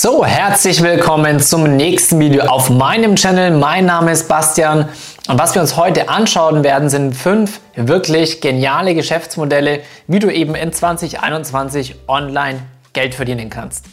So, herzlich willkommen zum nächsten Video auf meinem Channel. Mein Name ist Bastian und was wir uns heute anschauen werden, sind fünf wirklich geniale Geschäftsmodelle, wie du eben in 2021 online Geld verdienen kannst.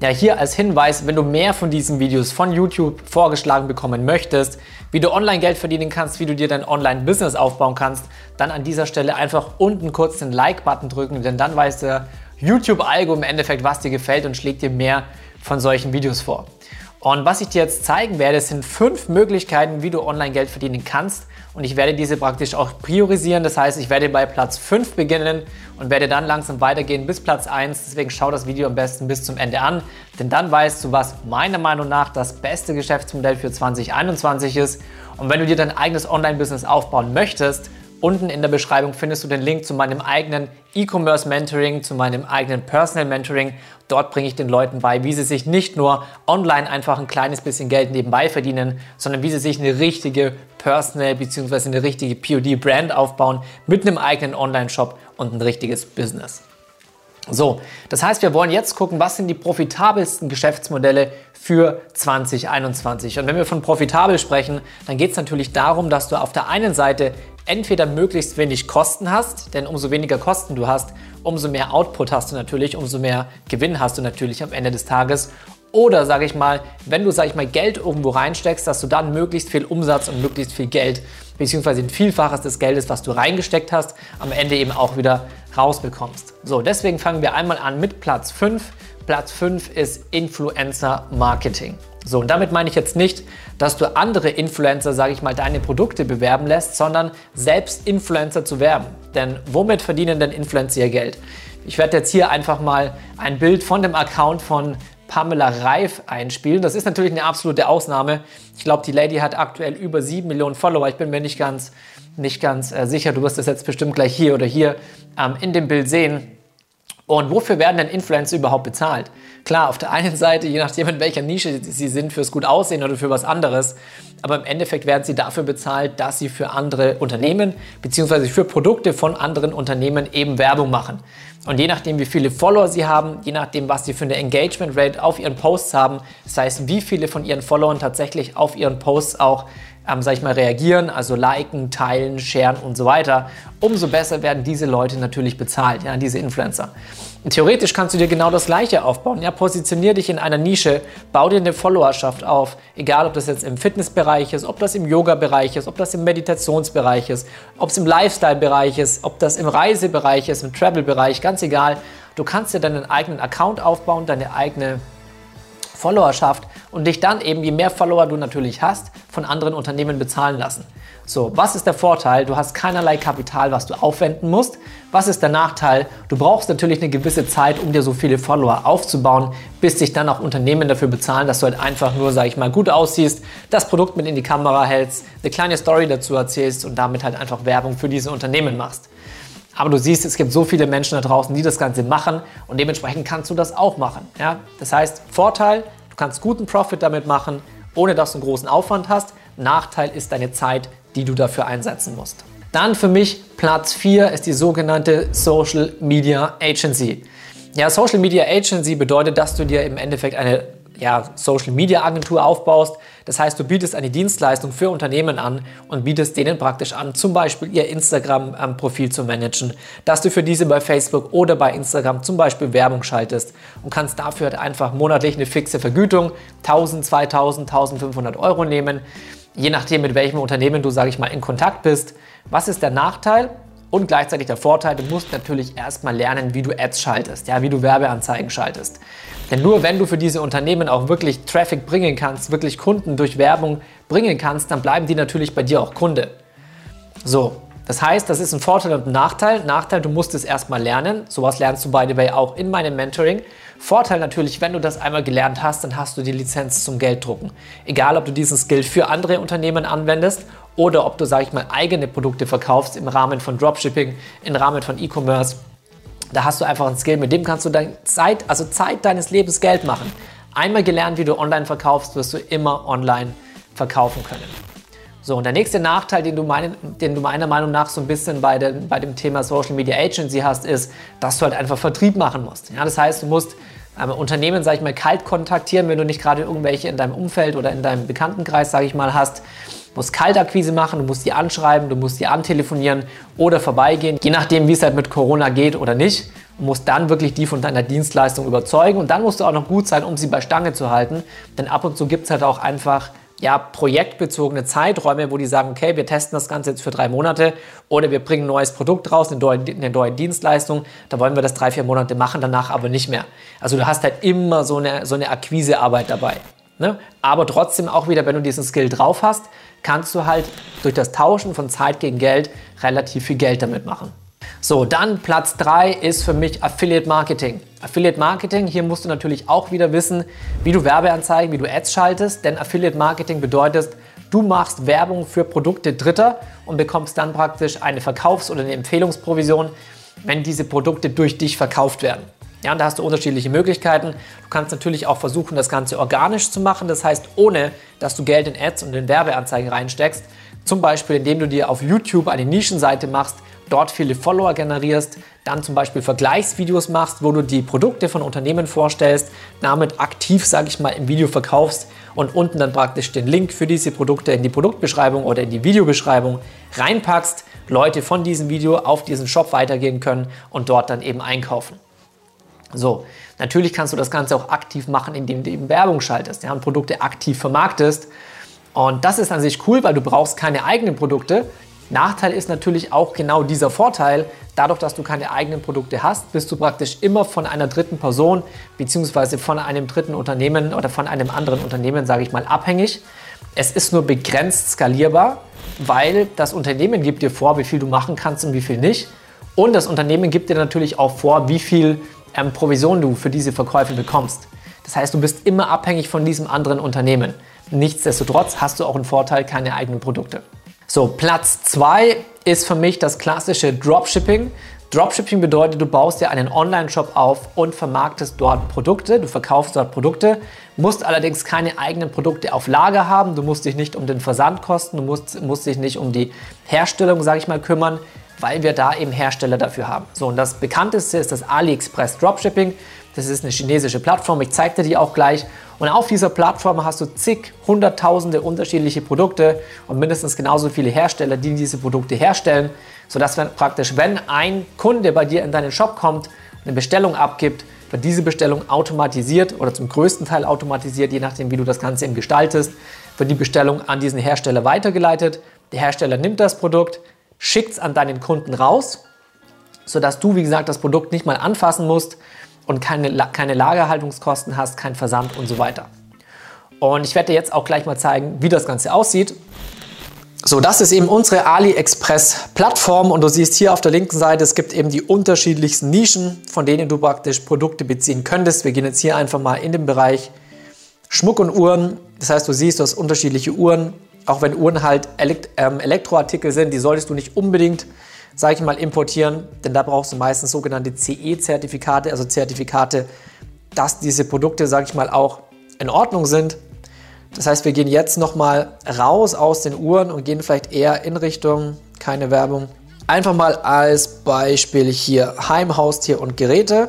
Ja, hier als Hinweis, wenn du mehr von diesen Videos von YouTube vorgeschlagen bekommen möchtest, wie du online Geld verdienen kannst, wie du dir dein Online-Business aufbauen kannst, dann an dieser Stelle einfach unten kurz den Like-Button drücken, denn dann weiß der YouTube-Algo im Endeffekt, was dir gefällt und schlägt dir mehr von solchen Videos vor. Und was ich dir jetzt zeigen werde, sind fünf Möglichkeiten, wie du online Geld verdienen kannst. Und ich werde diese praktisch auch priorisieren. Das heißt, ich werde bei Platz 5 beginnen und werde dann langsam weitergehen bis Platz 1. Deswegen schau das Video am besten bis zum Ende an, denn dann weißt du, was meiner Meinung nach das beste Geschäftsmodell für 2021 ist. Und wenn du dir dein eigenes Online-Business aufbauen möchtest, Unten in der Beschreibung findest du den Link zu meinem eigenen E-Commerce Mentoring, zu meinem eigenen Personal Mentoring. Dort bringe ich den Leuten bei, wie sie sich nicht nur online einfach ein kleines bisschen Geld nebenbei verdienen, sondern wie sie sich eine richtige Personal bzw. eine richtige POD-Brand aufbauen mit einem eigenen Online-Shop und ein richtiges Business. So, das heißt, wir wollen jetzt gucken, was sind die profitabelsten Geschäftsmodelle für 2021. Und wenn wir von profitabel sprechen, dann geht es natürlich darum, dass du auf der einen Seite entweder möglichst wenig Kosten hast, denn umso weniger Kosten du hast, umso mehr Output hast du natürlich, umso mehr Gewinn hast du natürlich am Ende des Tages. Oder sage ich mal, wenn du, sage ich mal, Geld irgendwo reinsteckst, dass du dann möglichst viel Umsatz und möglichst viel Geld, beziehungsweise ein Vielfaches des Geldes, was du reingesteckt hast, am Ende eben auch wieder rausbekommst. So, deswegen fangen wir einmal an mit Platz 5. Platz 5 ist Influencer Marketing. So, und damit meine ich jetzt nicht, dass du andere Influencer, sage ich mal, deine Produkte bewerben lässt, sondern selbst Influencer zu werben. Denn womit verdienen denn Influencer ihr Geld? Ich werde jetzt hier einfach mal ein Bild von dem Account von Pamela Reif einspielen. Das ist natürlich eine absolute Ausnahme. Ich glaube, die Lady hat aktuell über 7 Millionen Follower. Ich bin mir nicht ganz, nicht ganz äh, sicher. Du wirst das jetzt bestimmt gleich hier oder hier ähm, in dem Bild sehen. Und wofür werden denn Influencer überhaupt bezahlt? Klar, auf der einen Seite, je nachdem, in welcher Nische sie sind, fürs gut aussehen oder für was anderes. Aber im Endeffekt werden sie dafür bezahlt, dass sie für andere Unternehmen bzw. für Produkte von anderen Unternehmen eben Werbung machen. Und je nachdem, wie viele Follower sie haben, je nachdem, was sie für eine Engagement Rate auf ihren Posts haben, das heißt, wie viele von ihren Followern tatsächlich auf ihren Posts auch ähm, sag ich mal, reagieren, also liken, teilen, sharen und so weiter, umso besser werden diese Leute natürlich bezahlt, ja, diese Influencer. Theoretisch kannst du dir genau das Gleiche aufbauen. Ja, positionier dich in einer Nische, bau dir eine Followerschaft auf, egal ob das jetzt im Fitnessbereich ist, ob das im Yoga-Bereich ist, ob das im Meditationsbereich ist, ob es im Lifestyle-Bereich ist, ob das im Reisebereich ist, im Travel-Bereich, ganz egal. Du kannst dir deinen eigenen Account aufbauen, deine eigene Followerschaft und dich dann eben, je mehr Follower du natürlich hast, von anderen Unternehmen bezahlen lassen. So, was ist der Vorteil? Du hast keinerlei Kapital, was du aufwenden musst. Was ist der Nachteil? Du brauchst natürlich eine gewisse Zeit, um dir so viele Follower aufzubauen, bis sich dann auch Unternehmen dafür bezahlen, dass du halt einfach nur, sag ich mal, gut aussiehst, das Produkt mit in die Kamera hältst, eine kleine Story dazu erzählst und damit halt einfach Werbung für diese Unternehmen machst. Aber du siehst, es gibt so viele Menschen da draußen, die das Ganze machen und dementsprechend kannst du das auch machen. Ja? Das heißt, Vorteil, kannst guten Profit damit machen, ohne dass du einen großen Aufwand hast. Nachteil ist deine Zeit, die du dafür einsetzen musst. Dann für mich Platz 4 ist die sogenannte Social Media Agency. Ja, Social Media Agency bedeutet, dass du dir im Endeffekt eine ja, Social Media Agentur aufbaust. Das heißt, du bietest eine Dienstleistung für Unternehmen an und bietest denen praktisch an, zum Beispiel ihr Instagram-Profil zu managen, dass du für diese bei Facebook oder bei Instagram zum Beispiel Werbung schaltest und kannst dafür halt einfach monatlich eine fixe Vergütung, 1000, 2000, 1500 Euro nehmen, je nachdem, mit welchem Unternehmen du, sage ich mal, in Kontakt bist. Was ist der Nachteil? Und gleichzeitig der Vorteil, du musst natürlich erstmal lernen, wie du Ads schaltest, ja, wie du Werbeanzeigen schaltest. Denn nur wenn du für diese Unternehmen auch wirklich Traffic bringen kannst, wirklich Kunden durch Werbung bringen kannst, dann bleiben die natürlich bei dir auch Kunde. So, das heißt, das ist ein Vorteil und ein Nachteil. Nachteil, du musst es erstmal lernen. Sowas lernst du by the way auch in meinem Mentoring. Vorteil natürlich, wenn du das einmal gelernt hast, dann hast du die Lizenz zum Gelddrucken. Egal, ob du diesen Skill für andere Unternehmen anwendest oder ob du, sag ich mal, eigene Produkte verkaufst im Rahmen von Dropshipping, im Rahmen von E-Commerce da hast du einfach ein Skill, mit dem kannst du deine Zeit, also Zeit deines Lebens Geld machen. Einmal gelernt, wie du online verkaufst, wirst du immer online verkaufen können. So, und der nächste Nachteil, den du, mein, den du meiner Meinung nach so ein bisschen bei, den, bei dem Thema Social Media Agency hast, ist, dass du halt einfach Vertrieb machen musst. Ja, das heißt, du musst ähm, Unternehmen, sage ich mal, kalt kontaktieren, wenn du nicht gerade irgendwelche in deinem Umfeld oder in deinem Bekanntenkreis, sage ich mal, hast. Du musst Kaltakquise machen, du musst die anschreiben, du musst die antelefonieren oder vorbeigehen, je nachdem, wie es halt mit Corona geht oder nicht. Du musst dann wirklich die von deiner Dienstleistung überzeugen und dann musst du auch noch gut sein, um sie bei Stange zu halten. Denn ab und zu gibt es halt auch einfach ja, projektbezogene Zeiträume, wo die sagen, okay, wir testen das Ganze jetzt für drei Monate oder wir bringen ein neues Produkt raus, eine neue, eine neue Dienstleistung, da wollen wir das drei, vier Monate machen, danach aber nicht mehr. Also du hast halt immer so eine, so eine Akquisearbeit dabei. Ne? Aber trotzdem auch wieder, wenn du diesen Skill drauf hast, kannst du halt durch das Tauschen von Zeit gegen Geld relativ viel Geld damit machen. So, dann Platz 3 ist für mich Affiliate Marketing. Affiliate Marketing, hier musst du natürlich auch wieder wissen, wie du Werbeanzeigen, wie du Ads schaltest, denn Affiliate Marketing bedeutet, du machst Werbung für Produkte Dritter und bekommst dann praktisch eine Verkaufs- oder eine Empfehlungsprovision, wenn diese Produkte durch dich verkauft werden. Ja, und da hast du unterschiedliche Möglichkeiten. Du kannst natürlich auch versuchen, das Ganze organisch zu machen, das heißt, ohne dass du Geld in Ads und in Werbeanzeigen reinsteckst. Zum Beispiel, indem du dir auf YouTube eine Nischenseite machst, dort viele Follower generierst, dann zum Beispiel Vergleichsvideos machst, wo du die Produkte von Unternehmen vorstellst, damit aktiv, sage ich mal, im Video verkaufst und unten dann praktisch den Link für diese Produkte in die Produktbeschreibung oder in die Videobeschreibung reinpackst, Leute von diesem Video auf diesen Shop weitergehen können und dort dann eben einkaufen. So, natürlich kannst du das Ganze auch aktiv machen, indem du eben Werbung schaltest ja, und Produkte aktiv vermarktest. Und das ist an sich cool, weil du brauchst keine eigenen Produkte. Nachteil ist natürlich auch genau dieser Vorteil. Dadurch, dass du keine eigenen Produkte hast, bist du praktisch immer von einer dritten Person bzw. von einem dritten Unternehmen oder von einem anderen Unternehmen, sage ich mal, abhängig. Es ist nur begrenzt skalierbar, weil das Unternehmen gibt dir vor, wie viel du machen kannst und wie viel nicht. Und das Unternehmen gibt dir natürlich auch vor, wie viel ähm, Provision du für diese Verkäufe bekommst. Das heißt, du bist immer abhängig von diesem anderen Unternehmen. Nichtsdestotrotz hast du auch einen Vorteil, keine eigenen Produkte. So, Platz 2 ist für mich das klassische Dropshipping. Dropshipping bedeutet, du baust dir einen Online-Shop auf und vermarktest dort Produkte, du verkaufst dort Produkte, musst allerdings keine eigenen Produkte auf Lager haben, du musst dich nicht um den Versand kosten, du musst, musst dich nicht um die Herstellung, sage ich mal, kümmern, weil wir da eben Hersteller dafür haben. So, und das bekannteste ist das AliExpress Dropshipping. Das ist eine chinesische Plattform, ich zeige dir die auch gleich. Und auf dieser Plattform hast du zig, hunderttausende unterschiedliche Produkte und mindestens genauso viele Hersteller, die diese Produkte herstellen, sodass wenn praktisch, wenn ein Kunde bei dir in deinen Shop kommt, eine Bestellung abgibt, wird diese Bestellung automatisiert oder zum größten Teil automatisiert, je nachdem, wie du das Ganze eben gestaltest, wird die Bestellung an diesen Hersteller weitergeleitet. Der Hersteller nimmt das Produkt, schickt es an deinen Kunden raus, sodass du, wie gesagt, das Produkt nicht mal anfassen musst und keine, keine Lagerhaltungskosten hast, kein Versand und so weiter. Und ich werde dir jetzt auch gleich mal zeigen, wie das Ganze aussieht. So, das ist eben unsere AliExpress-Plattform und du siehst hier auf der linken Seite, es gibt eben die unterschiedlichsten Nischen, von denen du praktisch Produkte beziehen könntest. Wir gehen jetzt hier einfach mal in den Bereich Schmuck und Uhren. Das heißt, du siehst, du hast unterschiedliche Uhren. Auch wenn Uhren halt ähm, Elektroartikel sind, die solltest du nicht unbedingt sage ich mal, importieren, denn da brauchst du meistens sogenannte CE-Zertifikate, also Zertifikate, dass diese Produkte, sage ich mal, auch in Ordnung sind. Das heißt, wir gehen jetzt nochmal raus aus den Uhren und gehen vielleicht eher in Richtung, keine Werbung, einfach mal als Beispiel hier Heimhaustier und Geräte.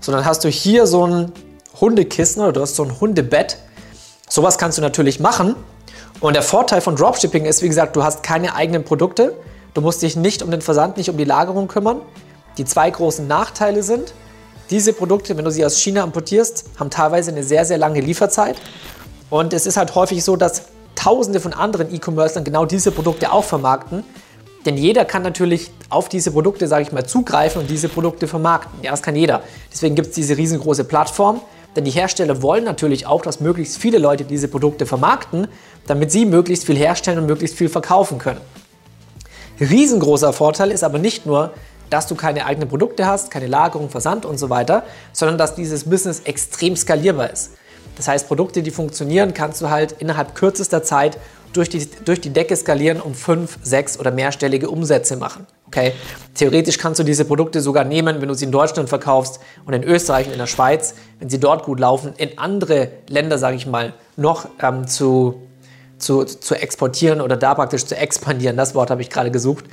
So, dann hast du hier so ein Hundekissen oder du hast so ein Hundebett. Sowas kannst du natürlich machen. Und der Vorteil von Dropshipping ist, wie gesagt, du hast keine eigenen Produkte. Du musst dich nicht um den Versand, nicht um die Lagerung kümmern. Die zwei großen Nachteile sind, diese Produkte, wenn du sie aus China importierst, haben teilweise eine sehr, sehr lange Lieferzeit. Und es ist halt häufig so, dass tausende von anderen E-Commercern genau diese Produkte auch vermarkten. Denn jeder kann natürlich auf diese Produkte, sage ich mal, zugreifen und diese Produkte vermarkten. Ja, das kann jeder. Deswegen gibt es diese riesengroße Plattform. Denn die Hersteller wollen natürlich auch, dass möglichst viele Leute diese Produkte vermarkten, damit sie möglichst viel herstellen und möglichst viel verkaufen können. Riesengroßer Vorteil ist aber nicht nur, dass du keine eigenen Produkte hast, keine Lagerung, Versand und so weiter, sondern dass dieses Business extrem skalierbar ist. Das heißt, Produkte, die funktionieren, kannst du halt innerhalb kürzester Zeit durch die, durch die Decke skalieren und fünf, sechs oder mehrstellige Umsätze machen. Okay? Theoretisch kannst du diese Produkte sogar nehmen, wenn du sie in Deutschland verkaufst und in Österreich und in der Schweiz, wenn sie dort gut laufen, in andere Länder, sage ich mal, noch ähm, zu zu, zu exportieren oder da praktisch zu expandieren. Das Wort habe ich gerade gesucht.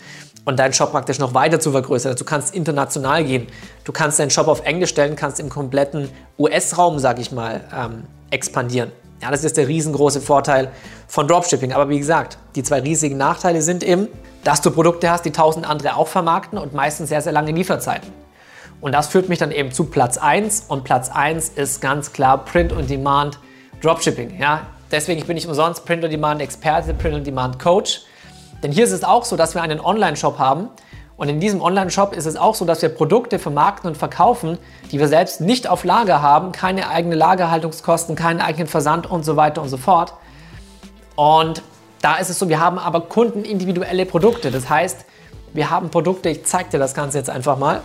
Und deinen Shop praktisch noch weiter zu vergrößern. Du kannst international gehen. Du kannst deinen Shop auf Englisch stellen, kannst im kompletten US-Raum, sage ich mal, ähm, expandieren. Ja, das ist der riesengroße Vorteil von Dropshipping. Aber wie gesagt, die zwei riesigen Nachteile sind eben, dass du Produkte hast, die tausend andere auch vermarkten und meistens sehr, sehr lange Lieferzeiten. Und das führt mich dann eben zu Platz 1 und Platz 1 ist ganz klar Print on Demand Dropshipping. Ja? Deswegen bin ich umsonst Print on Demand Experte, Print on Demand Coach. Denn hier ist es auch so, dass wir einen Online-Shop haben und in diesem Online-Shop ist es auch so, dass wir Produkte vermarkten und verkaufen, die wir selbst nicht auf Lager haben, keine eigene Lagerhaltungskosten, keinen eigenen Versand und so weiter und so fort. Und da ist es so, wir haben aber kundenindividuelle Produkte. Das heißt, wir haben Produkte, ich zeige dir das Ganze jetzt einfach mal.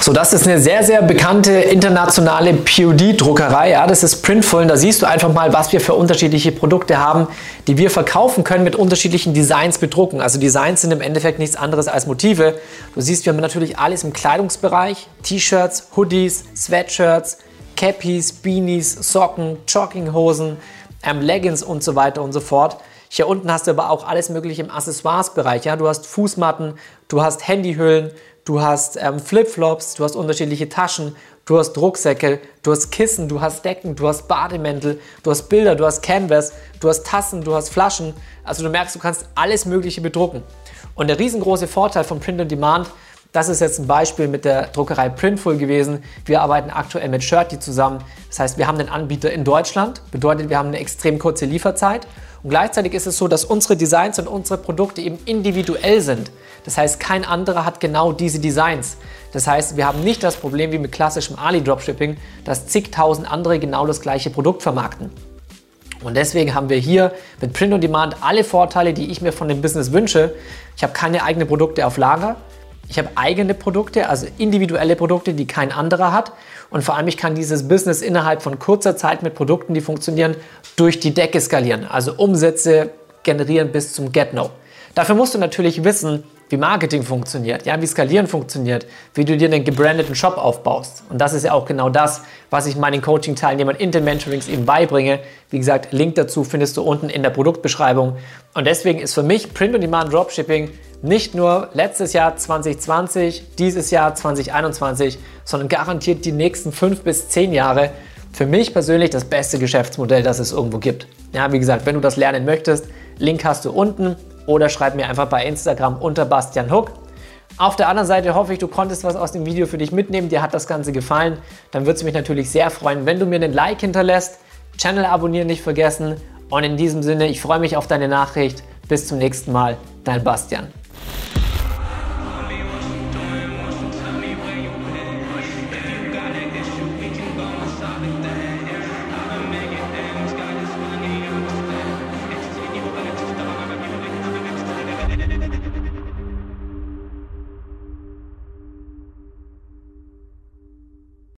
So, das ist eine sehr, sehr bekannte internationale POD-Druckerei. Ja, das ist Printful. Und da siehst du einfach mal, was wir für unterschiedliche Produkte haben, die wir verkaufen können mit unterschiedlichen Designs bedrucken. Also Designs sind im Endeffekt nichts anderes als Motive. Du siehst, wir haben natürlich alles im Kleidungsbereich. T-Shirts, Hoodies, Sweatshirts, Cappies, Beanies, Socken, Jogginghosen, ähm, Leggings und so weiter und so fort. Hier unten hast du aber auch alles mögliche im Accessoires-Bereich. Ja? Du hast Fußmatten, du hast Handyhüllen, du hast ähm, Flipflops, du hast unterschiedliche Taschen, du hast Rucksäcke, du hast Kissen, du hast Decken, du hast Bademäntel, du hast Bilder, du hast Canvas, du hast Tassen, du hast Flaschen. Also du merkst, du kannst alles Mögliche bedrucken. Und der riesengroße Vorteil von Print on Demand das ist jetzt ein Beispiel mit der Druckerei Printful gewesen. Wir arbeiten aktuell mit Shirty zusammen. Das heißt, wir haben den Anbieter in Deutschland, bedeutet, wir haben eine extrem kurze Lieferzeit. Und gleichzeitig ist es so, dass unsere Designs und unsere Produkte eben individuell sind. Das heißt, kein anderer hat genau diese Designs. Das heißt, wir haben nicht das Problem wie mit klassischem Ali-Dropshipping, dass zigtausend andere genau das gleiche Produkt vermarkten. Und deswegen haben wir hier mit Print on Demand alle Vorteile, die ich mir von dem Business wünsche. Ich habe keine eigenen Produkte auf Lager. Ich habe eigene Produkte, also individuelle Produkte, die kein anderer hat. Und vor allem, ich kann dieses Business innerhalb von kurzer Zeit mit Produkten, die funktionieren, durch die Decke skalieren. Also Umsätze generieren bis zum Get-No. Dafür musst du natürlich wissen, wie Marketing funktioniert, ja, wie Skalieren funktioniert, wie du dir einen gebrandeten Shop aufbaust. Und das ist ja auch genau das, was ich meinen Coaching-Teilnehmern in den Mentorings eben beibringe. Wie gesagt, Link dazu findest du unten in der Produktbeschreibung. Und deswegen ist für mich Print-on-Demand Dropshipping nicht nur letztes Jahr 2020, dieses Jahr 2021, sondern garantiert die nächsten fünf bis zehn Jahre für mich persönlich das beste Geschäftsmodell, das es irgendwo gibt. Ja, wie gesagt, wenn du das lernen möchtest, Link hast du unten oder schreib mir einfach bei Instagram unter Bastian Hook. Auf der anderen Seite hoffe ich, du konntest was aus dem Video für dich mitnehmen, dir hat das Ganze gefallen. Dann würde es mich natürlich sehr freuen, wenn du mir einen Like hinterlässt, Channel abonnieren nicht vergessen und in diesem Sinne, ich freue mich auf deine Nachricht. Bis zum nächsten Mal, dein Bastian.